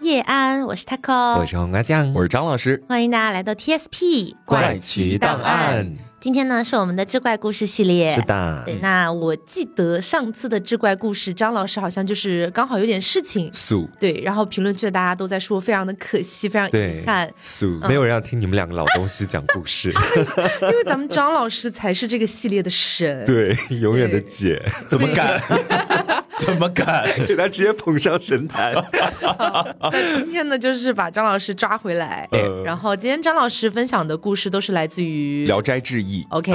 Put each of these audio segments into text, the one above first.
叶安，我是 taco，我是红阿酱，我是张老师，欢迎大家来到 TSP 怪奇档案。今天呢是我们的志怪故事系列，是的。对，那我记得上次的志怪故事，张老师好像就是刚好有点事情，素对，然后评论区的大家都在说非常的可惜，非常遗憾，素没有人要听你们两个老东西讲故事，因为咱们张老师才是这个系列的神，对，永远的姐，怎么敢？怎么敢给他直接捧上神坛？那今天呢，就是把张老师抓回来，然后今天张老师分享的故事都是来自于《聊斋志异》。OK，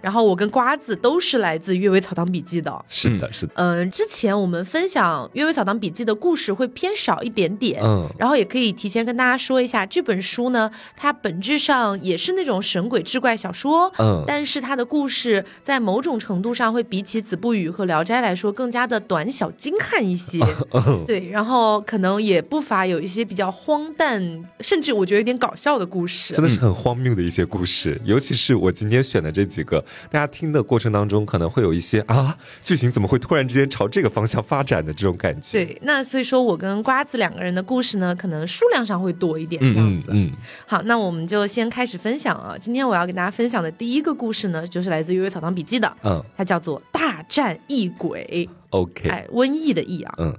然后我跟瓜子都是来自《阅微草堂笔记》的。是的，是的。嗯，之前我们分享《阅微草堂笔记》的故事会偏少一点点。嗯，然后也可以提前跟大家说一下，这本书呢，它本质上也是那种神鬼志怪小说。嗯，但是它的故事在某种程度上会比起《子不语》和《聊斋》来说更加的短。小精悍一些，对，然后可能也不乏有一些比较荒诞，甚至我觉得有点搞笑的故事，真的是很荒谬的一些故事。尤其是我今天选的这几个，大家听的过程当中可能会有一些啊，剧情怎么会突然之间朝这个方向发展的这种感觉。对，那所以说我跟瓜子两个人的故事呢，可能数量上会多一点这样子。嗯，好，那我们就先开始分享啊。今天我要给大家分享的第一个故事呢，就是来自《阅微草堂笔记》的，嗯，它叫做《大战异鬼》。OK，哎，瘟疫的疫啊，嗯，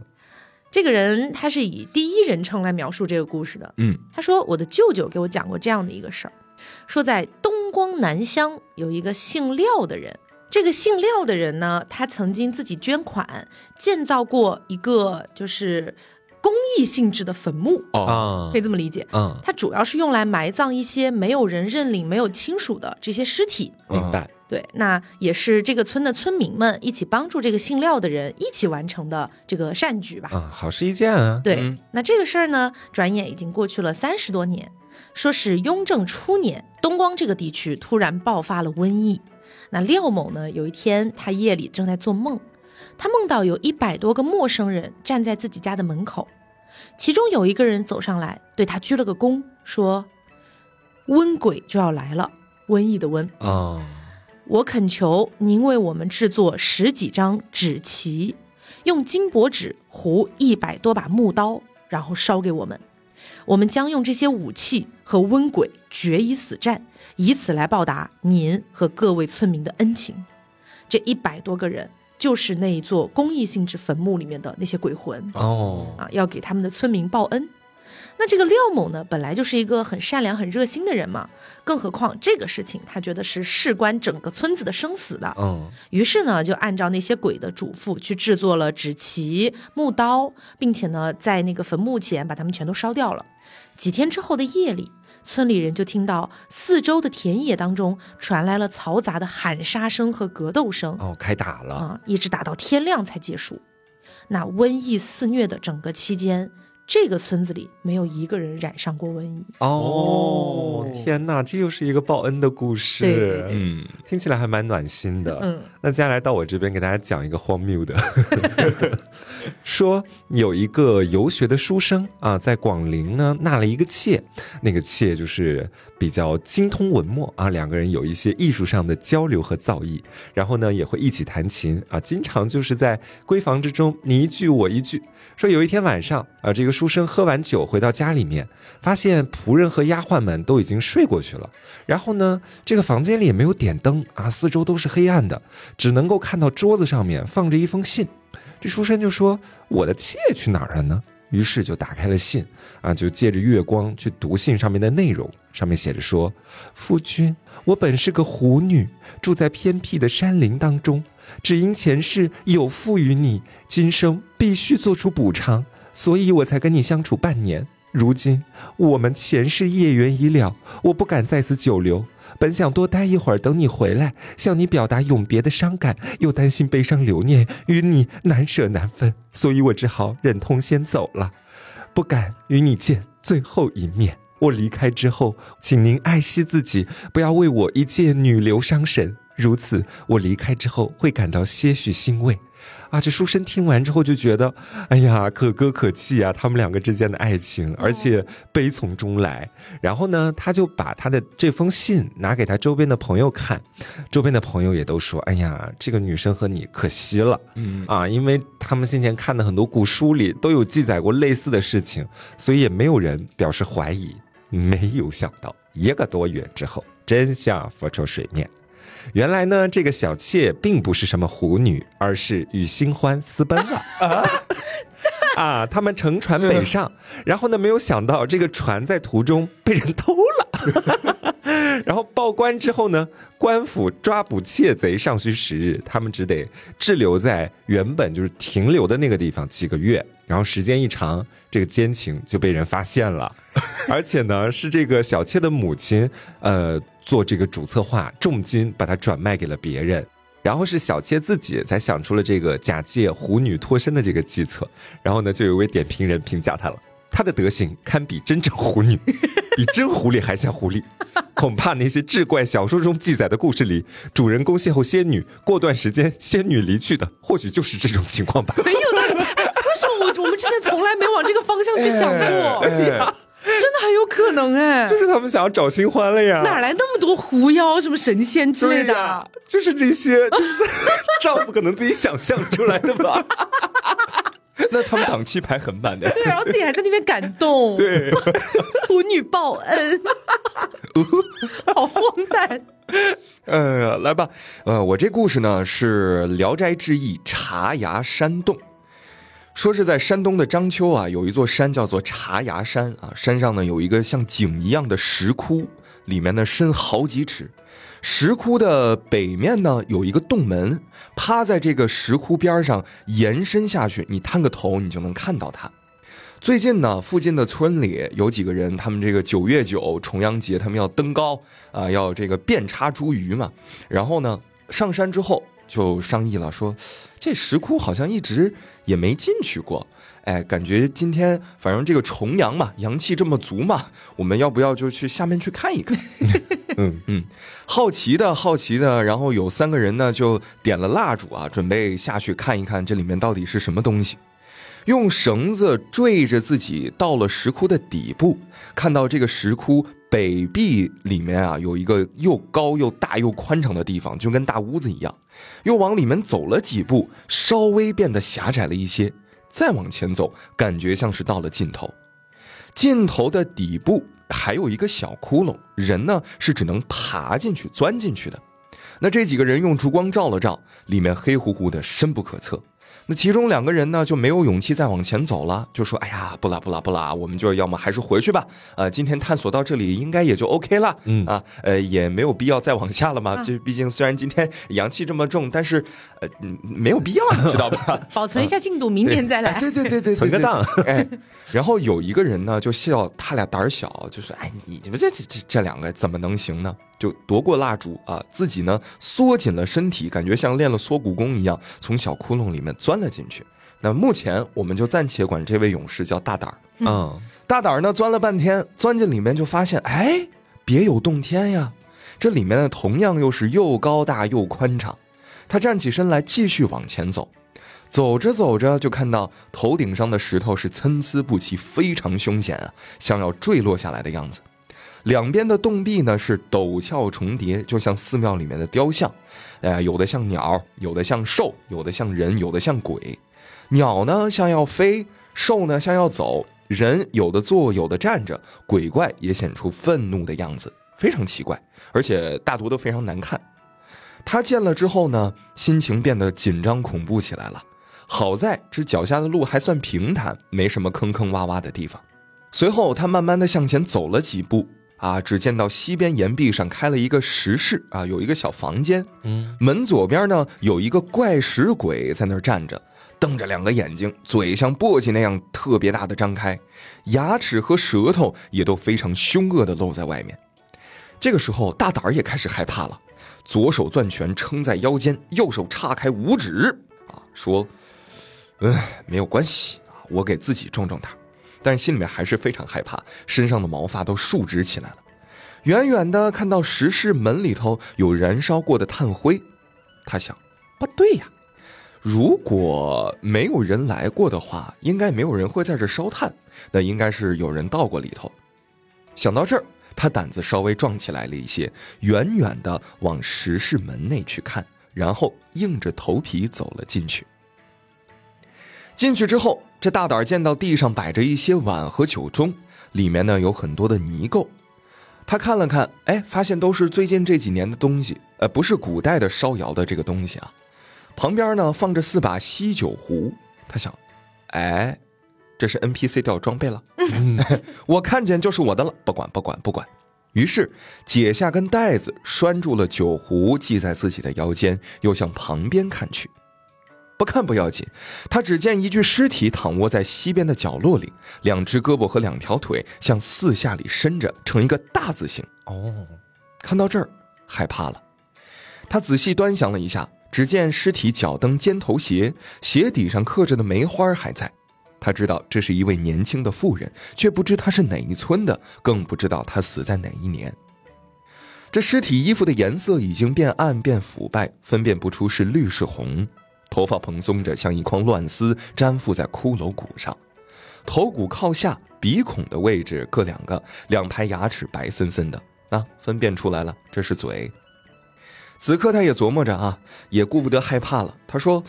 这个人他是以第一人称来描述这个故事的，嗯，他说我的舅舅给我讲过这样的一个事儿，说在东光南乡有一个姓廖的人，这个姓廖的人呢，他曾经自己捐款建造过一个就是公益性质的坟墓啊，可以这么理解，嗯，它主要是用来埋葬一些没有人认领、没有亲属的这些尸体，明白。对，那也是这个村的村民们一起帮助这个姓廖的人一起完成的这个善举吧。啊，好事一件啊。对，那这个事儿呢，转眼已经过去了三十多年。说是雍正初年，东光这个地区突然爆发了瘟疫。那廖某呢，有一天他夜里正在做梦，他梦到有一百多个陌生人站在自己家的门口，其中有一个人走上来对他鞠了个躬，说：“瘟鬼就要来了，瘟疫的瘟啊。”我恳求您为我们制作十几张纸旗，用金箔纸糊一百多把木刀，然后烧给我们。我们将用这些武器和瘟鬼决一死战，以此来报答您和各位村民的恩情。这一百多个人就是那一座公益性质坟墓里面的那些鬼魂哦啊，要给他们的村民报恩。那这个廖某呢，本来就是一个很善良、很热心的人嘛，更何况这个事情他觉得是事关整个村子的生死的，嗯，于是呢，就按照那些鬼的嘱咐去制作了纸旗、木刀，并且呢，在那个坟墓前把它们全都烧掉了。几天之后的夜里，村里人就听到四周的田野当中传来了嘈杂的喊杀声和格斗声，哦，开打了啊，一直打到天亮才结束。那瘟疫肆虐的整个期间。这个村子里没有一个人染上过瘟疫。哦！天哪，这又是一个报恩的故事，对。嗯，听起来还蛮暖心的。嗯，那接下来到我这边给大家讲一个荒谬的，说有一个游学的书生啊，在广陵呢纳了一个妾，那个妾就是比较精通文墨啊，两个人有一些艺术上的交流和造诣，然后呢也会一起弹琴啊，经常就是在闺房之中你一句我一句。说有一天晚上啊，这个书生喝完酒回到家里面，发现仆人和丫鬟们都已经睡过去了。然后呢，这个房间里也没有点灯啊，四周都是黑暗的，只能够看到桌子上面放着一封信。这书生就说：“我的妾去哪儿了呢？”于是就打开了信啊，就借着月光去读信上面的内容。上面写着说：“夫君，我本是个狐女，住在偏僻的山林当中。”只因前世有负于你，今生必须做出补偿，所以我才跟你相处半年。如今我们前世业缘已了，我不敢在此久留。本想多待一会儿，等你回来，向你表达永别的伤感，又担心悲伤留念与你难舍难分，所以我只好忍痛先走了，不敢与你见最后一面。我离开之后，请您爱惜自己，不要为我一介女流伤神。如此，我离开之后会感到些许欣慰。啊，这书生听完之后就觉得，哎呀，可歌可泣啊，他们两个之间的爱情，而且悲从中来。然后呢，他就把他的这封信拿给他周边的朋友看，周边的朋友也都说，哎呀，这个女生和你可惜了，嗯啊，因为他们先前看的很多古书里都有记载过类似的事情，所以也没有人表示怀疑。没有想到，一个多月之后，真相浮出水面。原来呢，这个小妾并不是什么狐女，而是与新欢私奔了啊！啊，他们乘船北上，然后呢，没有想到这个船在途中被人偷了，然后报官之后呢，官府抓捕窃贼尚需时日，他们只得滞留在原本就是停留的那个地方几个月，然后时间一长，这个奸情就被人发现了，而且呢，是这个小妾的母亲，呃。做这个主策划，重金把它转卖给了别人，然后是小妾自己才想出了这个假借狐女脱身的这个计策，然后呢，就有位点评人评价她了，她的德行堪比真正狐女，比真狐狸还像狐狸，恐怕那些志怪小说中记载的故事里，主人公邂逅仙女，过段时间仙女离去的，或许就是这种情况吧。没有的，我我们之前从来没往这个方向去想过？真的很有可能哎，就是他们想要找新欢了呀！哪来那么多狐妖、什么神仙之类的？就是这些，丈夫可能自己想象出来的吧？那他们档期排很满的，对，然后自己还在那边感动，对，狐女报恩，好荒诞。呃，来吧，呃，我这故事呢是《聊斋志异》茶崖山洞。说是在山东的章丘啊，有一座山叫做茶崖山啊，山上呢有一个像井一样的石窟，里面呢深好几尺，石窟的北面呢有一个洞门，趴在这个石窟边上延伸下去，你探个头你就能看到它。最近呢，附近的村里有几个人，他们这个九月九重阳节，他们要登高啊，要这个遍插茱萸嘛，然后呢上山之后。就商议了，说这石窟好像一直也没进去过，哎，感觉今天反正这个重阳嘛，阳气这么足嘛，我们要不要就去下面去看一看？嗯嗯，好奇的好奇的，然后有三个人呢就点了蜡烛啊，准备下去看一看这里面到底是什么东西。用绳子坠着自己到了石窟的底部，看到这个石窟北壁里面啊有一个又高又大又宽敞的地方，就跟大屋子一样。又往里面走了几步，稍微变得狭窄了一些。再往前走，感觉像是到了尽头。尽头的底部还有一个小窟窿，人呢是只能爬进去、钻进去的。那这几个人用烛光照了照，里面黑乎乎的，深不可测。那其中两个人呢就没有勇气再往前走了，就说：“哎呀，不啦不啦不啦，我们就要么还是回去吧。呃，今天探索到这里应该也就 OK 了。嗯啊，呃，也没有必要再往下了嘛。就 毕竟虽然今天阳气这么重，但是呃，没有必要，你知道吧？保存一下进度，明天再来。对对对对，存个档。哎，然后有一个人呢就笑他俩胆小，就说：哎，你们这这这这两个怎么能行呢？就夺过蜡烛啊，自己呢缩紧了身体，感觉像练了缩骨功一样，从小窟窿里面钻了进去。那目前我们就暂且管这位勇士叫大胆儿。嗯，大胆儿呢钻了半天，钻进里面就发现，哎，别有洞天呀！这里面呢同样又是又高大又宽敞。他站起身来，继续往前走。走着走着，就看到头顶上的石头是参差不齐，非常凶险啊，像要坠落下来的样子。两边的洞壁呢是陡峭重叠，就像寺庙里面的雕像，哎，有的像鸟，有的像兽，有的像人，有的像鬼。鸟呢像要飞，兽呢像要走，人有的坐，有的站着，鬼怪也显出愤怒的样子，非常奇怪，而且大多都非常难看。他见了之后呢，心情变得紧张恐怖起来了。好在这脚下的路还算平坦，没什么坑坑洼洼的地方。随后他慢慢的向前走了几步。啊！只见到西边岩壁上开了一个石室啊，有一个小房间。嗯，门左边呢有一个怪石鬼在那儿站着，瞪着两个眼睛，嘴像簸箕那样特别大的张开，牙齿和舌头也都非常凶恶的露在外面。这个时候，大胆儿也开始害怕了，左手攥拳撑在腰间，右手叉开五指啊，说：“嗯，没有关系啊，我给自己壮壮胆。”但是心里面还是非常害怕，身上的毛发都竖直起来了。远远的看到石室门里头有燃烧过的炭灰，他想：不对呀，如果没有人来过的话，应该没有人会在这烧炭，那应该是有人到过里头。想到这儿，他胆子稍微壮起来了一些，远远的往石室门内去看，然后硬着头皮走了进去。进去之后，这大胆见到地上摆着一些碗和酒盅，里面呢有很多的泥垢。他看了看，哎，发现都是最近这几年的东西，呃，不是古代的烧窑的这个东西啊。旁边呢放着四把锡酒壶，他想，哎，这是 NPC 掉装备了，我看见就是我的了，不管不管不管。于是解下根带子拴住了酒壶，系在自己的腰间，又向旁边看去。不看不要紧，他只见一具尸体躺卧在西边的角落里，两只胳膊和两条腿向四下里伸着，成一个大字形。哦，看到这儿害怕了，他仔细端详了一下。只见尸体脚蹬尖头鞋，鞋底上刻着的梅花还在。他知道这是一位年轻的妇人，却不知她是哪一村的，更不知道她死在哪一年。这尸体衣服的颜色已经变暗变腐败，分辨不出是绿是红。头发蓬松着，像一筐乱丝，粘附在骷髅骨上。头骨靠下，鼻孔的位置各两个，两排牙齿白森森的，啊，分辨出来了，这是嘴。此刻他也琢磨着啊，也顾不得害怕了。他说：“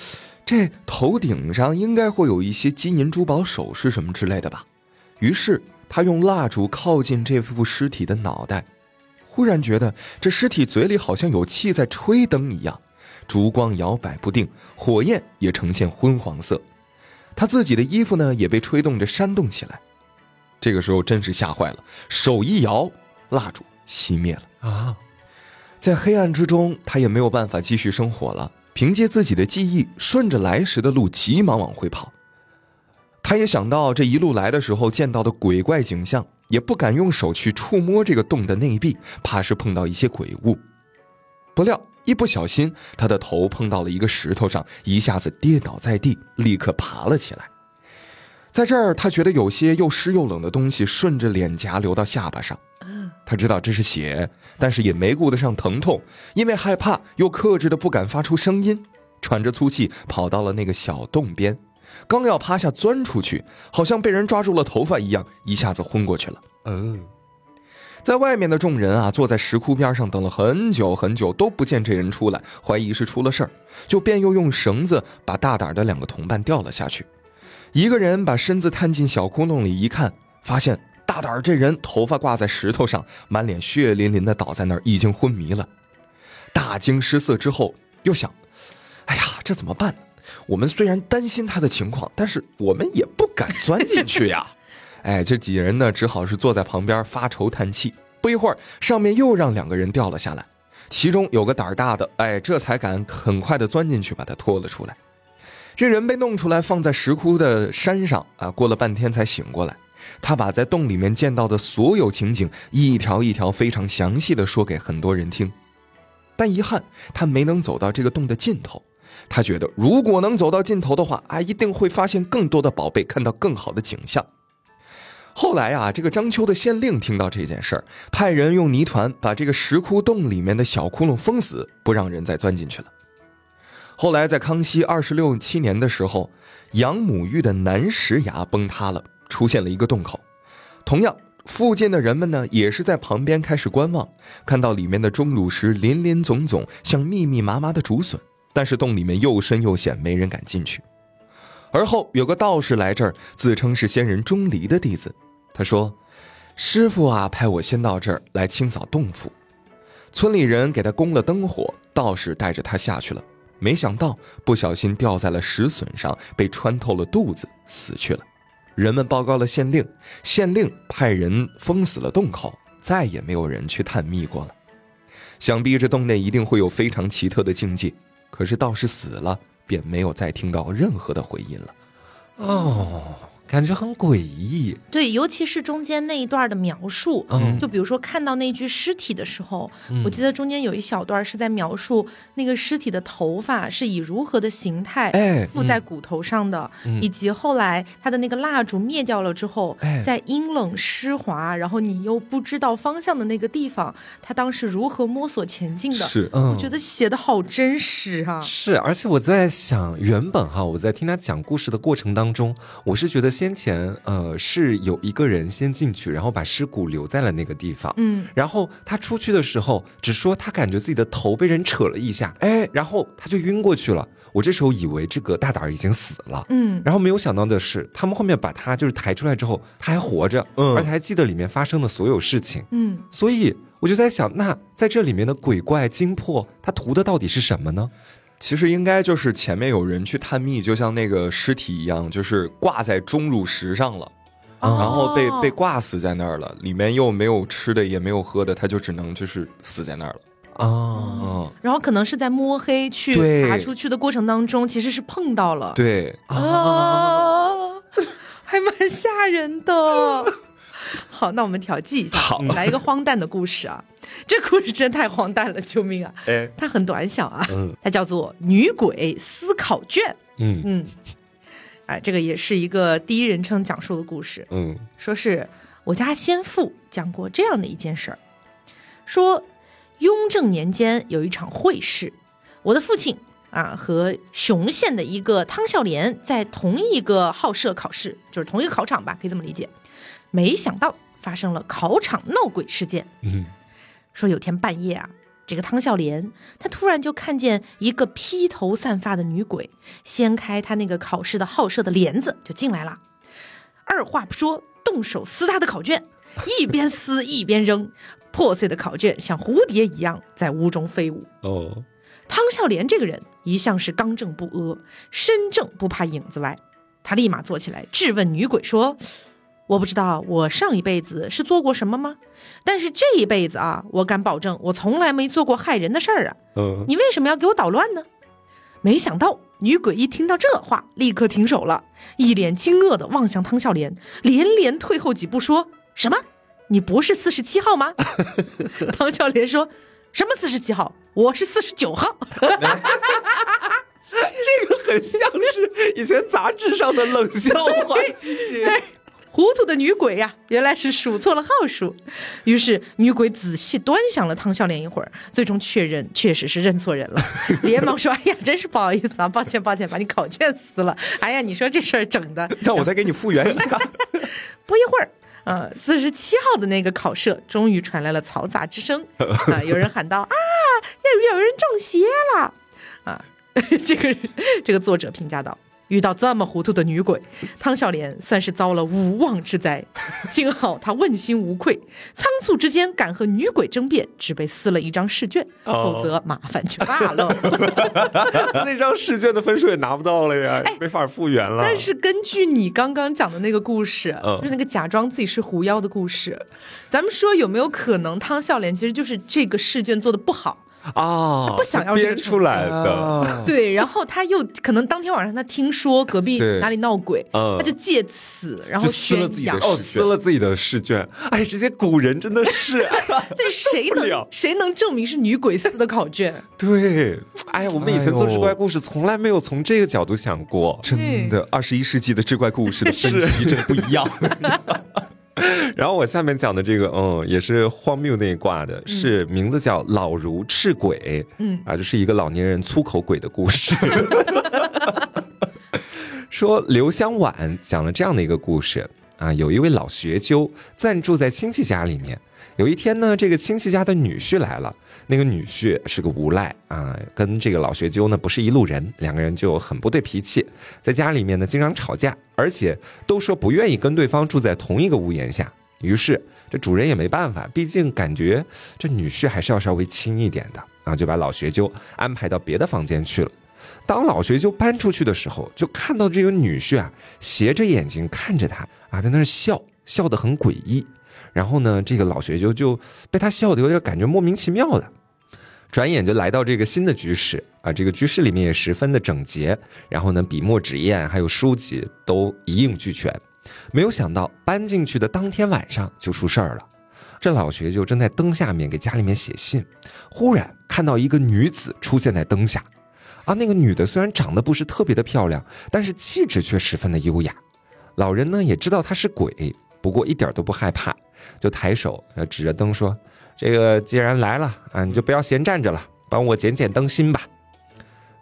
这头顶上应该会有一些金银珠宝首饰什么之类的吧。”于是他用蜡烛靠近这副尸体的脑袋，忽然觉得这尸体嘴里好像有气在吹灯一样，烛光摇摆不定，火焰也呈现昏黄色。他自己的衣服呢也被吹动着扇动起来。这个时候真是吓坏了，手一摇，蜡烛熄灭了啊。在黑暗之中，他也没有办法继续生火了。凭借自己的记忆，顺着来时的路急忙往回跑。他也想到这一路来的时候见到的鬼怪景象，也不敢用手去触摸这个洞的内壁，怕是碰到一些鬼物。不料一不小心，他的头碰到了一个石头上，一下子跌倒在地，立刻爬了起来。在这儿，他觉得有些又湿又冷的东西顺着脸颊流到下巴上。他知道这是血，但是也没顾得上疼痛，因为害怕，又克制的不敢发出声音，喘着粗气跑到了那个小洞边，刚要趴下钻出去，好像被人抓住了头发一样，一下子昏过去了。嗯，在外面的众人啊，坐在石窟边上等了很久很久，都不见这人出来，怀疑是出了事儿，就便又用绳子把大胆的两个同伴吊了下去，一个人把身子探进小窟窿里一看，发现。大胆儿这人头发挂在石头上，满脸血淋淋的倒在那儿，已经昏迷了。大惊失色之后，又想：哎呀，这怎么办？我们虽然担心他的情况，但是我们也不敢钻进去呀。哎，这几人呢，只好是坐在旁边发愁叹气。不一会儿，上面又让两个人掉了下来，其中有个胆儿大的，哎，这才敢很快的钻进去，把他拖了出来。这人被弄出来，放在石窟的山上啊，过了半天才醒过来。他把在洞里面见到的所有情景一条一条非常详细的说给很多人听，但遗憾他没能走到这个洞的尽头。他觉得如果能走到尽头的话，啊，一定会发现更多的宝贝，看到更好的景象。后来啊，这个章丘的县令听到这件事儿，派人用泥团把这个石窟洞里面的小窟窿封死，不让人再钻进去了。后来在康熙二十六七年的时候，杨母峪的南石崖崩塌了。出现了一个洞口，同样，附近的人们呢也是在旁边开始观望，看到里面的钟乳石林林总总，像密密麻麻的竹笋，但是洞里面又深又险，没人敢进去。而后有个道士来这儿，自称是仙人钟离的弟子，他说：“师傅啊，派我先到这儿来清扫洞府。”村里人给他供了灯火，道士带着他下去了，没想到不小心掉在了石笋上，被穿透了肚子，死去了。人们报告了县令，县令派人封死了洞口，再也没有人去探秘过了。想必这洞内一定会有非常奇特的境界。可是道士死了，便没有再听到任何的回音了。哦，感觉很诡异。对，尤其是中间那一段的描述，嗯就比如说看到那具尸体的时候，嗯我记得中间有一小段是在描述那个尸体的头发是以如何的形态哎，附在骨头上的，嗯以及后来他的那个蜡烛灭掉了之后，哎在阴冷湿滑，然后你又不知道方向的那个地方，他当时如何摸索前进的。是嗯我觉得写的好真实啊！是，而且我在想，原本哈，我在听他讲故事的过程当中，我是觉得先前呃是有一个人先进去，然后把尸骨留在了那个地方，嗯，然后他出去的时候，只说他感觉自己的头被人扯了一下，哎，然后他就晕过去了。我这时候以为这个大胆儿已经死了，嗯，然后没有想到的是，他们后面把他就是抬出来之后，他还活着，嗯。而且还记得里面发生的所有事情，嗯，所以我就在想，那在这里面的鬼怪精魄，他图的到底是什么呢？其实应该就是前面有人去探秘，就像那个尸体一样，就是挂在钟乳石上了，哦。然后被被挂死在那儿了，里面又没有吃的，也没有喝的，他就只能就是死在那儿了。哦，嗯，然后可能是在摸黑去爬出去的过程当中，其实是碰到了，对，啊，还蛮吓人的。好，那我们调剂一下，好。来一个荒诞的故事啊！这故事真太荒诞了，救命啊！哎，它很短小啊，嗯它叫做《女鬼思考卷》。嗯嗯，哎，这个也是一个第一人称讲述的故事。嗯说是我家先父讲过这样的一件事儿，说雍正年间有一场会试，我的父亲啊和雄县的一个汤孝廉在同一个号舍考试，就是同一个考场吧，可以这么理解。没想到发生了考场闹鬼事件，嗯说有天半夜啊，这个汤孝莲他突然就看见一个披头散发的女鬼掀开他那个考试的号舍的帘子就进来了，二话不说动手撕他的考卷，一边撕一边扔，破碎的考卷像蝴蝶一样在屋中飞舞。哦，汤孝莲这个人一向是刚正不阿，身正不怕影子歪。他立马坐起来质问女鬼说：“我不知道我上一辈子是做过什么吗？但是这一辈子啊，我敢保证我从来没做过害人的事儿啊！嗯你为什么要给我捣乱呢？”没想到女鬼一听到这话，立刻停手了，一脸惊愕的望向汤笑莲，连连退后几步，说什么？你不是四十七号吗？汤笑莲说：“什么四十七号？我是四十九号。”这个很像是以前杂志上的冷笑话集结。糊涂的女鬼呀、原来是数错了号数。于是女鬼仔细端详了汤孝廉一会儿，最终确认确实是认错人了，连忙说：“哎呀，真是不好意思啊，抱歉抱歉，把你考卷撕了。哎呀，你说这事儿整的。”让我再给你复原一下。不一会儿，呃，四十七号的那个考舍终于传来了嘈杂之声，啊、有人喊道：“啊，有有人中邪了！”啊，这个这个作者评价道。遇到这么糊涂的女鬼，汤孝廉算是遭了无妄之灾。幸好他问心无愧，仓促之间敢和女鬼争辩，只被撕了一张试卷，哦否则麻烦就大了。那张试卷的分数也拿不到了呀，没法复原了。但是根据你刚刚讲的那个故事，嗯就是那个假装自己是狐妖的故事，咱们说有没有可能汤孝廉其实就是这个试卷做的不好，啊，不想要这个编出来的，啊对，然后他又可能当天晚上他听说隔壁哪里闹鬼，嗯他就借此然后撕了宣扬。自己的试哦，撕了自己的试卷。哎，这些古人真的是，但 谁能谁能证明是女鬼撕的考卷？对，哎呀，我们以前做志怪故事从来没有从这个角度想过。真的，二十一世纪的志怪故事的分析真不一样。然后我下面讲的这个，嗯，也是荒谬那一挂的，是名字叫老如赤鬼，嗯啊，就是一个老年人粗口鬼的故事。说刘香婉讲了这样的一个故事啊，有一位老学究暂住在亲戚家里面。有一天呢，这个亲戚家的女婿来了，那个女婿是个无赖啊，跟这个老学究呢不是一路人，两个人就很不对脾气，在家里面呢经常吵架，而且都说不愿意跟对方住在同一个屋檐下。于是这主人也没办法，毕竟感觉这女婿还是要稍微亲一点的啊，就把老学究安排到别的房间去了。当老学究搬出去的时候，就看到这个女婿啊，斜着眼睛看着他啊，在那儿笑，笑得很诡异。然后呢，这个老学究就被他笑得有点感觉莫名其妙的。转眼就来到这个新的居室啊，这个居室里面也十分的整洁，然后呢，笔墨纸砚还有书籍都一应俱全。没有想到搬进去的当天晚上就出事儿了。这老学究正在灯下面给家里面写信，忽然看到一个女子出现在灯下。啊，那个女的虽然长得不是特别的漂亮，但是气质却十分的优雅。老人呢也知道她是鬼，不过一点都不害怕，就抬手呃指着灯说：“这个既然来了啊，你就不要闲站着了，帮我捡捡灯芯吧。”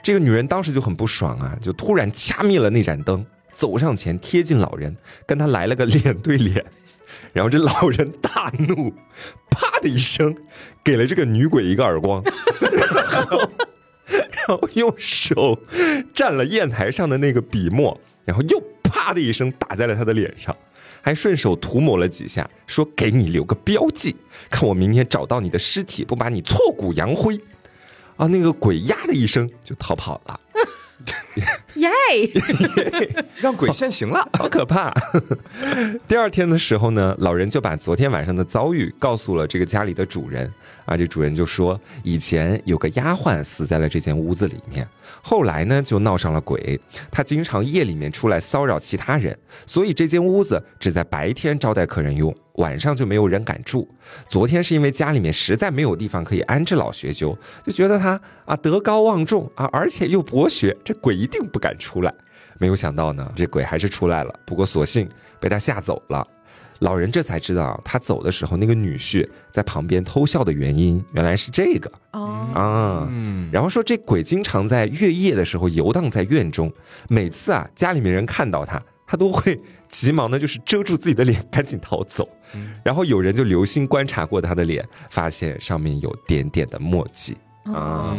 这个女人当时就很不爽啊，就突然掐灭了那盏灯，走上前贴近老人，跟他来了个脸对脸。然后这老人大怒，啪的一声，给了这个女鬼一个耳光，然后用手蘸了砚台上的那个笔墨，然后又啪的一声打在了他的脸上，还顺手涂抹了几下，说：“给你留个标记，看我明天找到你的尸体，不把你挫骨扬灰。”啊，那个鬼呀的一声就逃跑了。耶！让鬼现形了，好可怕！第二天的时候呢，老人就把昨天晚上的遭遇告诉了这个家里的主人。啊，这主人就说，以前有个丫鬟死在了这间屋子里面，后来呢就闹上了鬼，他经常夜里面出来骚扰其他人，所以这间屋子只在白天招待客人用。晚上就没有人敢住。昨天是因为家里面实在没有地方可以安置老学究，就觉得他啊德高望重啊，而且又博学，这鬼一定不敢出来。没有想到呢，这鬼还是出来了。不过所幸被他吓走了。老人这才知道，他走的时候那个女婿在旁边偷笑的原因，原来是这个哦啊。然后说这鬼经常在月夜的时候游荡在院中，每次啊家里面人看到他，他都会。急忙的就是遮住自己的脸，赶紧逃走。然后有人就留心观察过他的脸，发现上面有点点的墨迹。啊，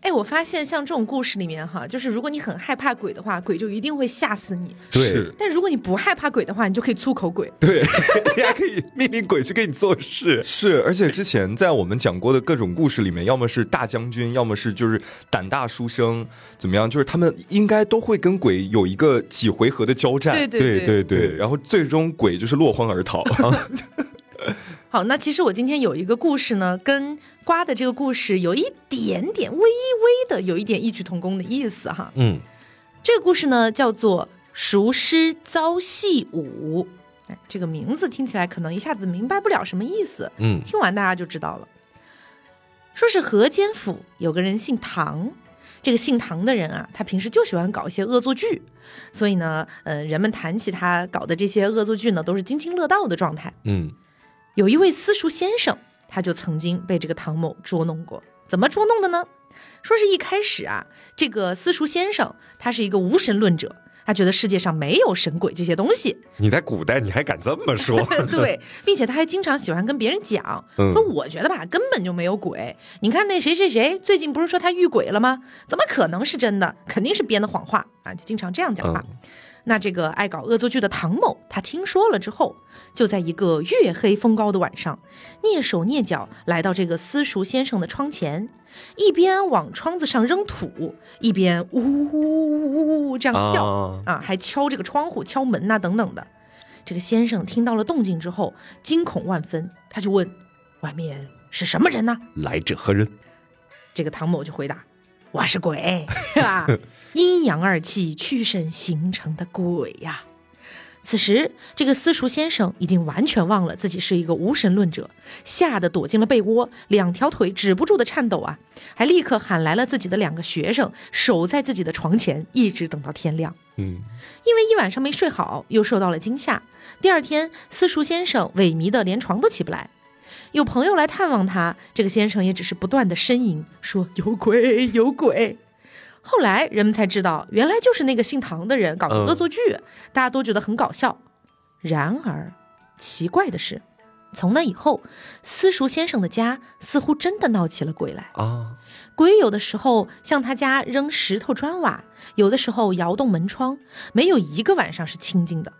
哎，我发现像这种故事里面哈，就是如果你很害怕鬼的话，鬼就一定会吓死你。对，但如果你不害怕鬼的话，你就可以粗口鬼。对，你还可以命令鬼去给你做事。是，而且之前在我们讲过的各种故事里面，要么是大将军，要么是就是胆大书生，怎么样？就是他们应该都会跟鬼有一个几回合的交战。对对对对，然后最终鬼就是落荒而逃。好，那其实我今天有一个故事呢，跟。瓜的这个故事有一点点微微的有一点异曲同工的意思哈，嗯，这个故事呢叫做“熟师遭戏舞”，哎，这个名字听起来可能一下子明白不了什么意思，嗯，听完大家就知道了。说是河间府有个人姓唐，这个姓唐的人啊，他平时就喜欢搞一些恶作剧，所以呢，呃，人们谈起他搞的这些恶作剧呢，都是津津乐道的状态，嗯，有一位私塾先生。他就曾经被这个唐某捉弄过，怎么捉弄的呢？说是一开始啊，这个私塾先生他是一个无神论者，他觉得世界上没有神鬼这些东西。你在古代你还敢这么说？对，并且他还经常喜欢跟别人讲，说我觉得吧根本就没有鬼。你看那谁谁谁最近不是说他遇鬼了吗？怎么可能是真的？肯定是编的谎话啊！就经常这样讲话。那这个爱搞恶作剧的唐某，他听说了之后，就在一个月黑风高的晚上，蹑手蹑脚来到这个私塾先生的窗前，一边往窗子上扔土，一边呜呜呜呜这样叫啊，还敲这个窗户、敲门呐等等的。这个先生听到了动静之后，惊恐万分，他就问：“外面是什么人呢？来者何人？”这个唐某就回答。我是鬼，是吧？阴阳二气驱神形成的鬼呀。此时，这个私塾先生已经完全忘了自己是一个无神论者，吓得躲进了被窝，两条腿止不住的颤抖啊！还立刻喊来了自己的两个学生，守在自己的床前，一直等到天亮。嗯，因为一晚上没睡好，又受到了惊吓，第二天，私塾先生萎靡的连床都起不来。有朋友来探望他，这个先生也只是不断的呻吟，说有鬼有鬼。后来人们才知道，原来就是那个姓唐的人搞的恶作剧，大家都觉得很搞笑。然而，奇怪的是，从那以后，私塾先生的家似乎真的闹起了鬼来啊！鬼有的时候向他家扔石头砖瓦，有的时候摇动门窗，没有一个晚上是清静的。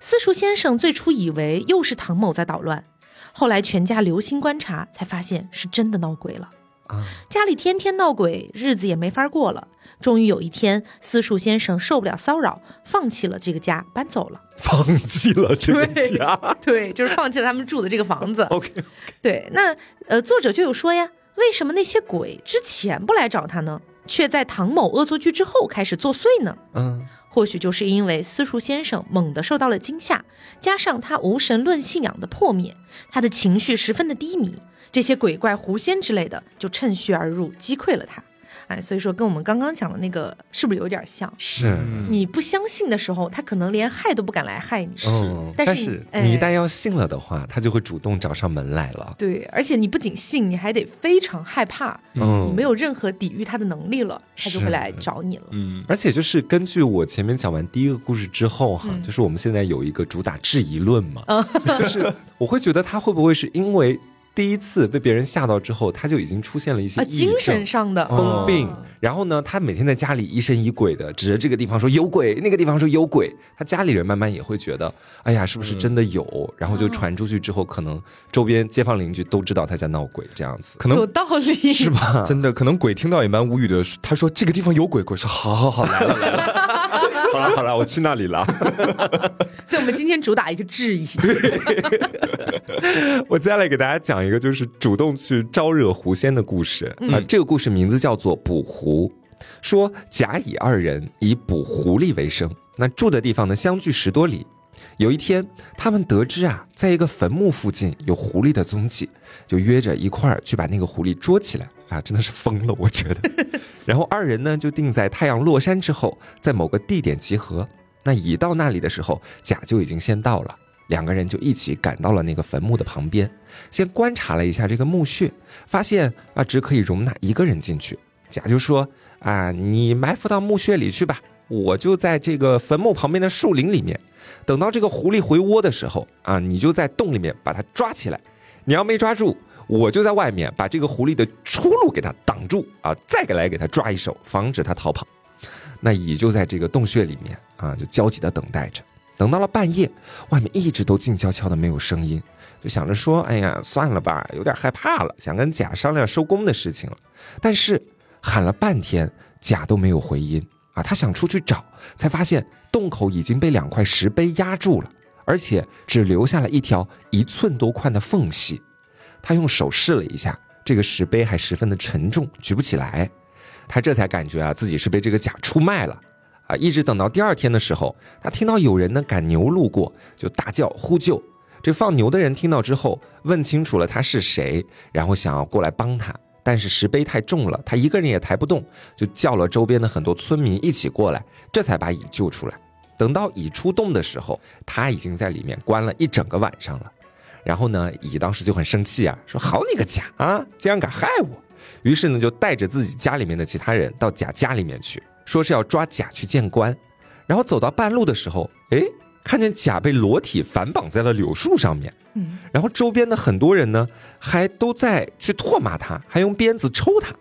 私塾先生最初以为又是唐某在捣乱。后来全家留心观察，才发现是真的闹鬼了。啊，家里天天闹鬼，日子也没法过了。终于有一天，私塾先生受不了骚扰，放弃了这个家，搬走了。放弃了这个家，对，就是放弃了他们住的这个房子。OK，对，那呃，作者就有说呀，为什么那些鬼之前不来找他呢，却在唐某恶作剧之后开始作祟呢？嗯。或许就是因为私塾先生猛地受到了惊吓，加上他无神论信仰的破灭，他的情绪十分的低迷，这些鬼怪狐仙之类的就趁虚而入，击溃了他。哎，所以说跟我们刚刚讲的那个是不是有点像？是你不相信的时候，他可能连害都不敢来害你。是，但是你一旦要信了的话，他就会主动找上门来了。对，而且你不仅信，你还得非常害怕，你没有任何抵御他的能力了，他就会来找你了。嗯，而且就是根据我前面讲完第一个故事之后哈，就是我们现在有一个主打质疑论嘛，就是我会觉得他会不会是因为。第一次被别人吓到之后，他就已经出现了一些精神上的疯病。然后呢，他每天在家里疑神疑鬼的，指着这个地方说有鬼，那个地方说有鬼。他家里人慢慢也会觉得，哎呀，是不是真的有？然后就传出去之后，可能周边街坊邻居都知道他在闹鬼，这样子可能有道理是吧？真的，可能鬼听到也蛮无语的。他说这个地方有鬼，鬼说好好好，来了来了。好了好了，我去那里了。所以，我们今天主打一个质疑。我接下来给大家讲一个，就是主动去招惹狐仙的故事啊。这个故事名字叫做《捕狐》，说甲乙二人以捕狐狸为生，那住的地方呢相距十多里。有一天，他们得知啊，在一个坟墓附近有狐狸的踪迹，就约着一块儿去把那个狐狸捉起来啊！真的是疯了，我觉得。然后二人呢就定在太阳落山之后，在某个地点集合。那乙到那里的时候，甲就已经先到了，两个人就一起赶到了那个坟墓的旁边，先观察了一下这个墓穴，发现啊只可以容纳一个人进去。甲就说啊，你埋伏到墓穴里去吧，我就在这个坟墓旁边的树林里面。等到这个狐狸回窝的时候啊，你就在洞里面把它抓起来。你要没抓住，我就在外面把这个狐狸的出路给它挡住啊，再给来给它抓一手，防止它逃跑。那乙就在这个洞穴里面啊，就焦急的等待着。等到了半夜，外面一直都静悄悄的，没有声音，就想着说：“哎呀，算了吧，有点害怕了，想跟甲商量收工的事情了。”但是喊了半天，甲都没有回音。啊，他想出去找，才发现洞口已经被两块石碑压住了，而且只留下了一条一寸多宽的缝隙。他用手试了一下，这个石碑还十分的沉重，举不起来。他这才感觉啊，自己是被这个甲出卖了。啊，一直等到第二天的时候，他听到有人呢赶牛路过，就大叫呼救。这放牛的人听到之后，问清楚了他是谁，然后想要过来帮他。但是石碑太重了，他一个人也抬不动，就叫了周边的很多村民一起过来，这才把乙救出来。等到乙出洞的时候，他已经在里面关了一整个晚上了。然后呢，乙当时就很生气啊，说：“好你个甲啊，竟然敢害我！”于是呢，就带着自己家里面的其他人到甲家里面去，说是要抓甲去见官。然后走到半路的时候，哎。看见甲被裸体反绑在了柳树上面，嗯，然后周边的很多人呢，还都在去唾骂他，还用鞭子抽他，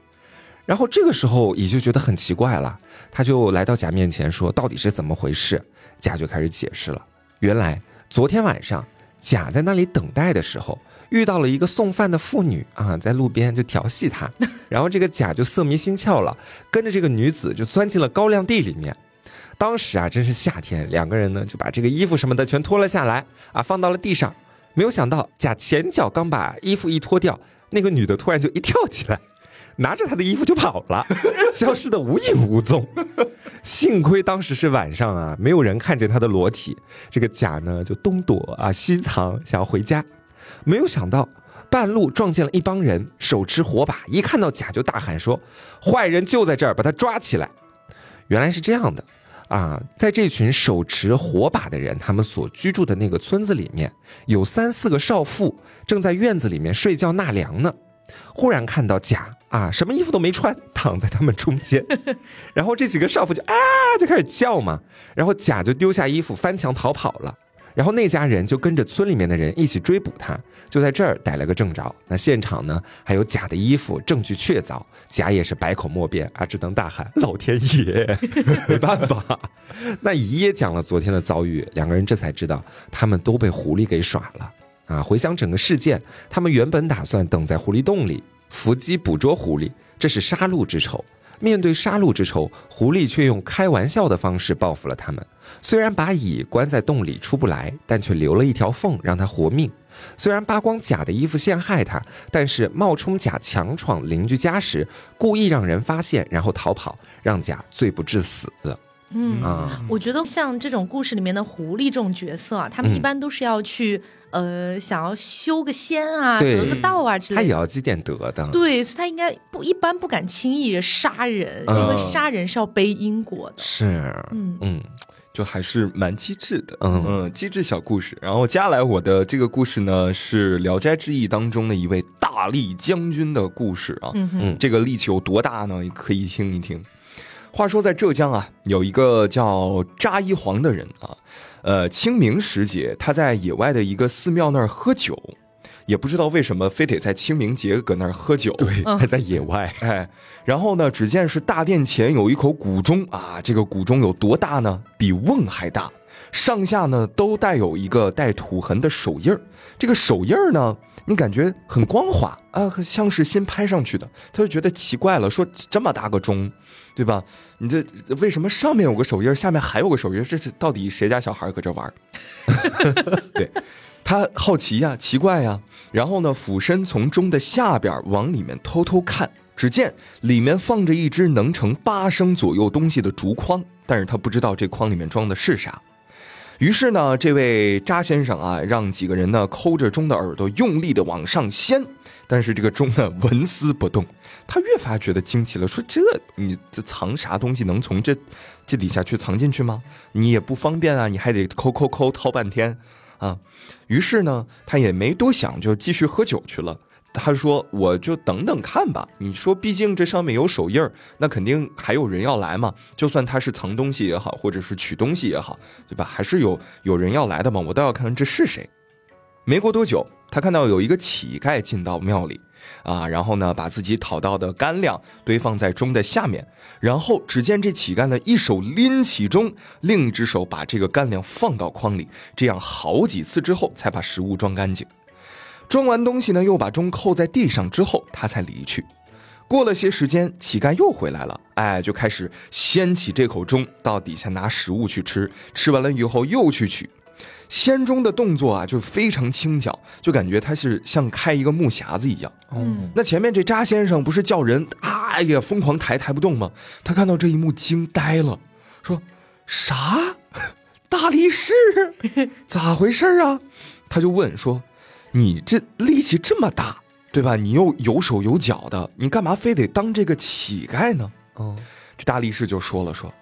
然后这个时候乙就觉得很奇怪了，他就来到甲面前说：“到底是怎么回事？”甲就开始解释了，原来昨天晚上甲在那里等待的时候，遇到了一个送饭的妇女啊，在路边就调戏他，然后这个甲就色迷心窍了，跟着这个女子就钻进了高粱地里面。当时啊，真是夏天，两个人呢就把这个衣服什么的全脱了下来啊，放到了地上。没有想到，甲前脚刚把衣服一脱掉，那个女的突然就一跳起来，拿着他的衣服就跑了，消失的无影无踪。幸亏当时是晚上啊，没有人看见他的裸体。这个甲呢就东躲啊西藏，想要回家。没有想到，半路撞见了一帮人，手持火把，一看到甲就大喊说：“坏人就在这儿，把他抓起来！”原来是这样的。啊，在这群手持火把的人，他们所居住的那个村子里面，有三四个少妇正在院子里面睡觉纳凉呢。忽然看到甲啊，什么衣服都没穿，躺在他们中间，然后这几个少妇就啊就开始叫嘛，然后甲就丢下衣服翻墙逃跑了。然后那家人就跟着村里面的人一起追捕他，就在这儿逮了个正着。那现场呢还有假的衣服，证据确凿。甲也是百口莫辩啊，只能大喊：“老天爷，没办法。”那乙也讲了昨天的遭遇，两个人这才知道他们都被狐狸给耍了啊！回想整个事件，他们原本打算等在狐狸洞里伏击捕捉狐狸，这是杀戮之仇。面对杀戮之仇，狐狸却用开玩笑的方式报复了他们。虽然把乙关在洞里出不来，但却留了一条缝让他活命。虽然扒光甲的衣服陷害他，但是冒充甲强闯邻居家时，故意让人发现，然后逃跑，让甲罪不至死。嗯啊，我觉得像这种故事里面的狐狸这种角色啊，他们一般都是要去呃，想要修个仙啊，得个道啊之类的。他也要积点德的。对，所以他应该不一般不敢轻易杀人，因为杀人是要背因果的。是，嗯嗯。就还是蛮机智的，嗯嗯，机智小故事。然后接下来我的这个故事呢，是《聊斋志异》当中的一位大力将军的故事啊。嗯嗯，这个力气有多大呢？可以听一听。话说在浙江啊，有一个叫扎一黄的人啊，呃，清明时节，他在野外的一个寺庙那儿喝酒。也不知道为什么非得在清明节搁那儿喝酒，对，还在野外，哎，然后呢，只见是大殿前有一口古钟啊，这个古钟有多大呢？比瓮还大，上下呢都带有一个带土痕的手印儿，这个手印儿呢，你感觉很光滑啊，像是新拍上去的，他就觉得奇怪了，说这么大个钟，对吧？你这为什么上面有个手印，下面还有个手印？这是到底谁家小孩搁这玩？对。他好奇呀，奇怪呀，然后呢，俯身从钟的下边往里面偷偷看，只见里面放着一只能盛八升左右东西的竹筐，但是他不知道这筐里面装的是啥。于是呢，这位扎先生啊，让几个人呢抠着钟的耳朵，用力的往上掀，但是这个钟呢纹丝不动。他越发觉得惊奇了，说：“这你这藏啥东西能从这这底下去藏进去吗？你也不方便啊，你还得抠抠抠掏半天。”啊，于是呢，他也没多想，就继续喝酒去了。他说：“我就等等看吧。你说，毕竟这上面有手印儿，那肯定还有人要来嘛。就算他是藏东西也好，或者是取东西也好，对吧？还是有有人要来的嘛。我倒要看看这是谁。”没过多久，他看到有一个乞丐进到庙里。啊，然后呢，把自己讨到的干粮堆放在钟的下面，然后只见这乞丐呢，一手拎起钟，另一只手把这个干粮放到筐里，这样好几次之后，才把食物装干净。装完东西呢，又把钟扣在地上之后，他才离去。过了些时间，乞丐又回来了，哎，就开始掀起这口钟，到底下拿食物去吃，吃完了以后又去取。掀钟的动作啊，就非常轻巧，就感觉他是像开一个木匣子一样。嗯，那前面这扎先生不是叫人啊呀疯狂抬抬不动吗？他看到这一幕惊呆了，说：“啥？大力士？咋回事啊？”他就问说：“你这力气这么大，对吧？你又有手有脚的，你干嘛非得当这个乞丐呢？”嗯，这大力士就说了说：“